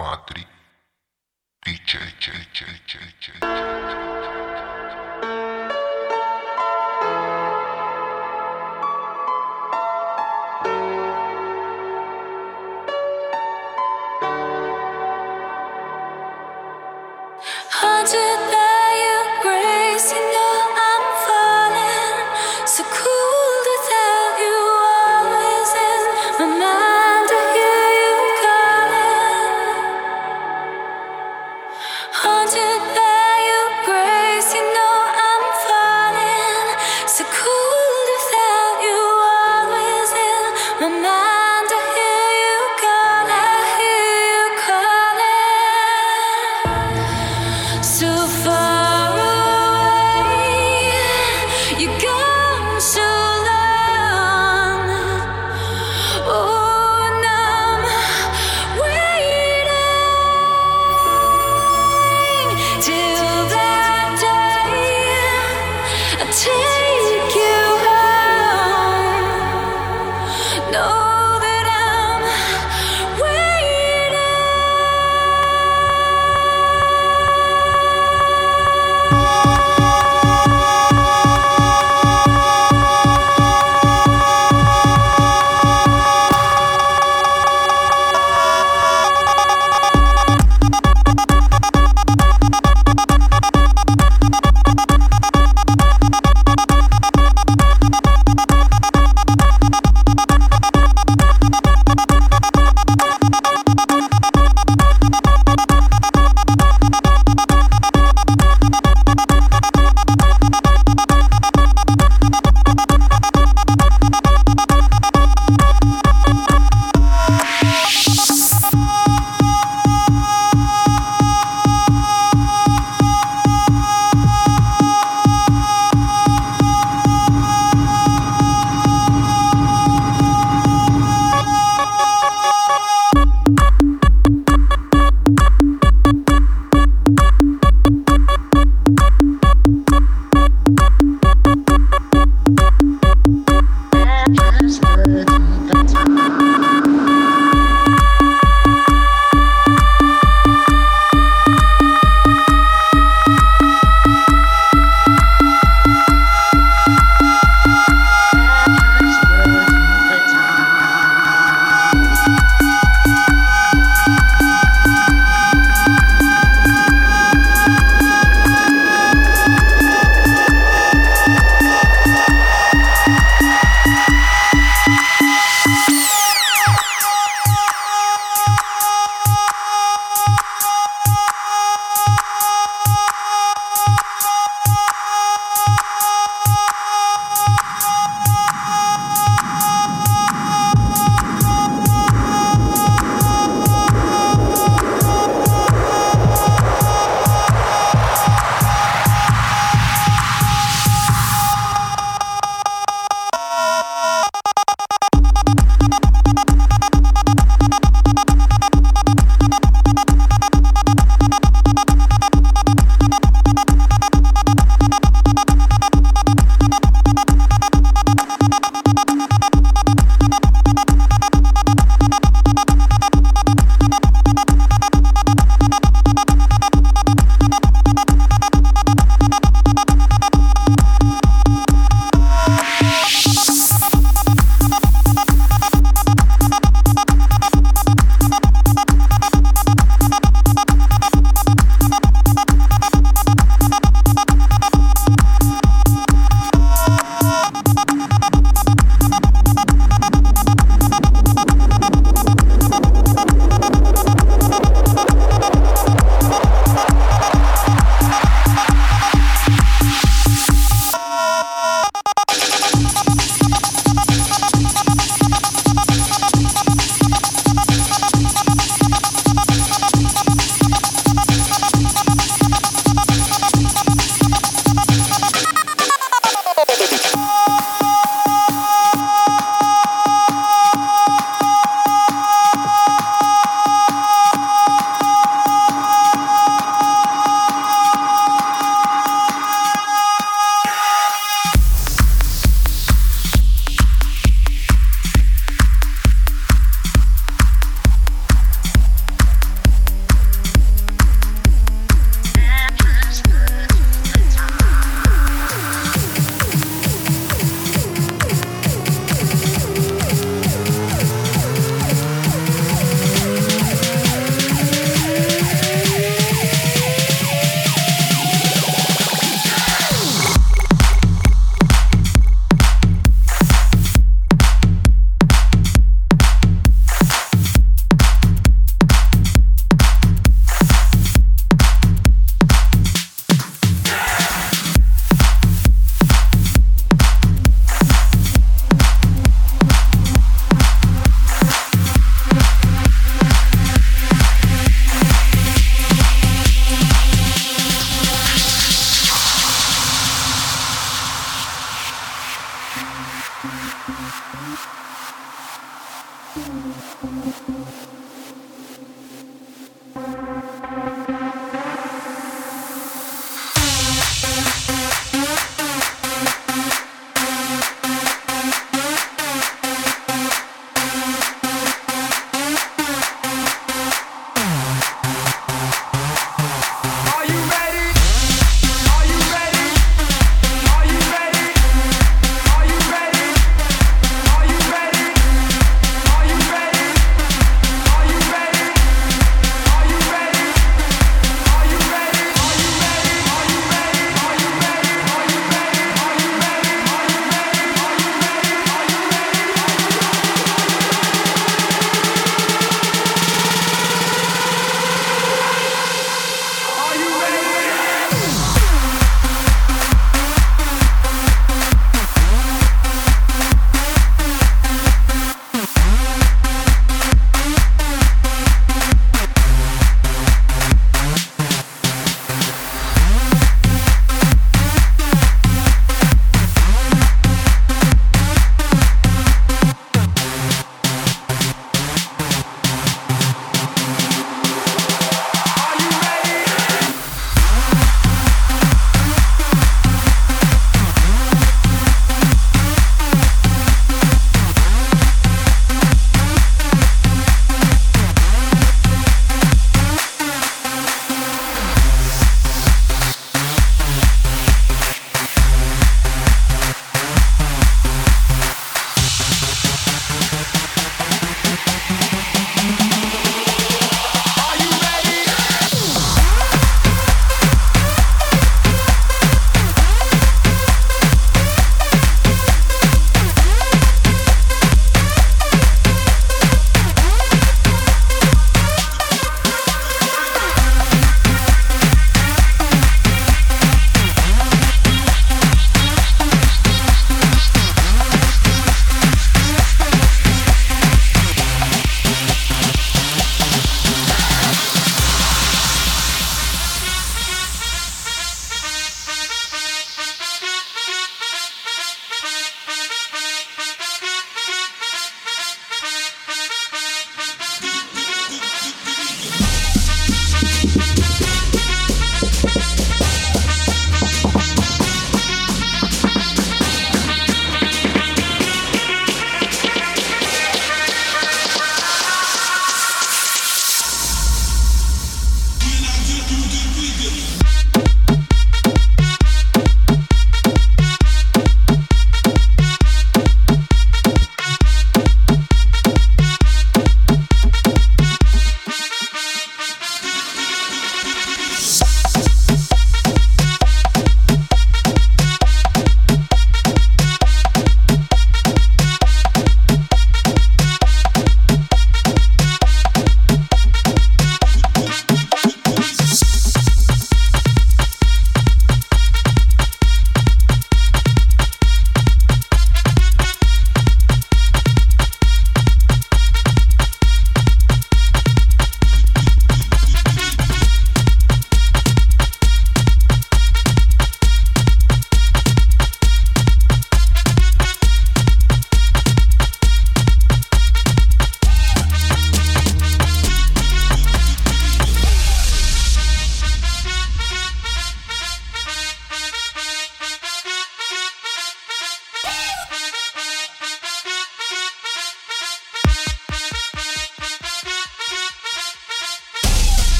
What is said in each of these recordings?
Padre DJ, DJ, DJ, DJ. Haunted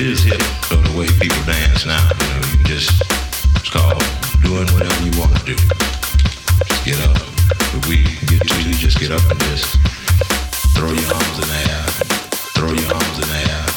it is hip, so the way people dance now, you know, you just, it's called doing whatever you want to do. Just get up. If we get to you, just get up and just throw your arms in the air. Throw your arms in the air.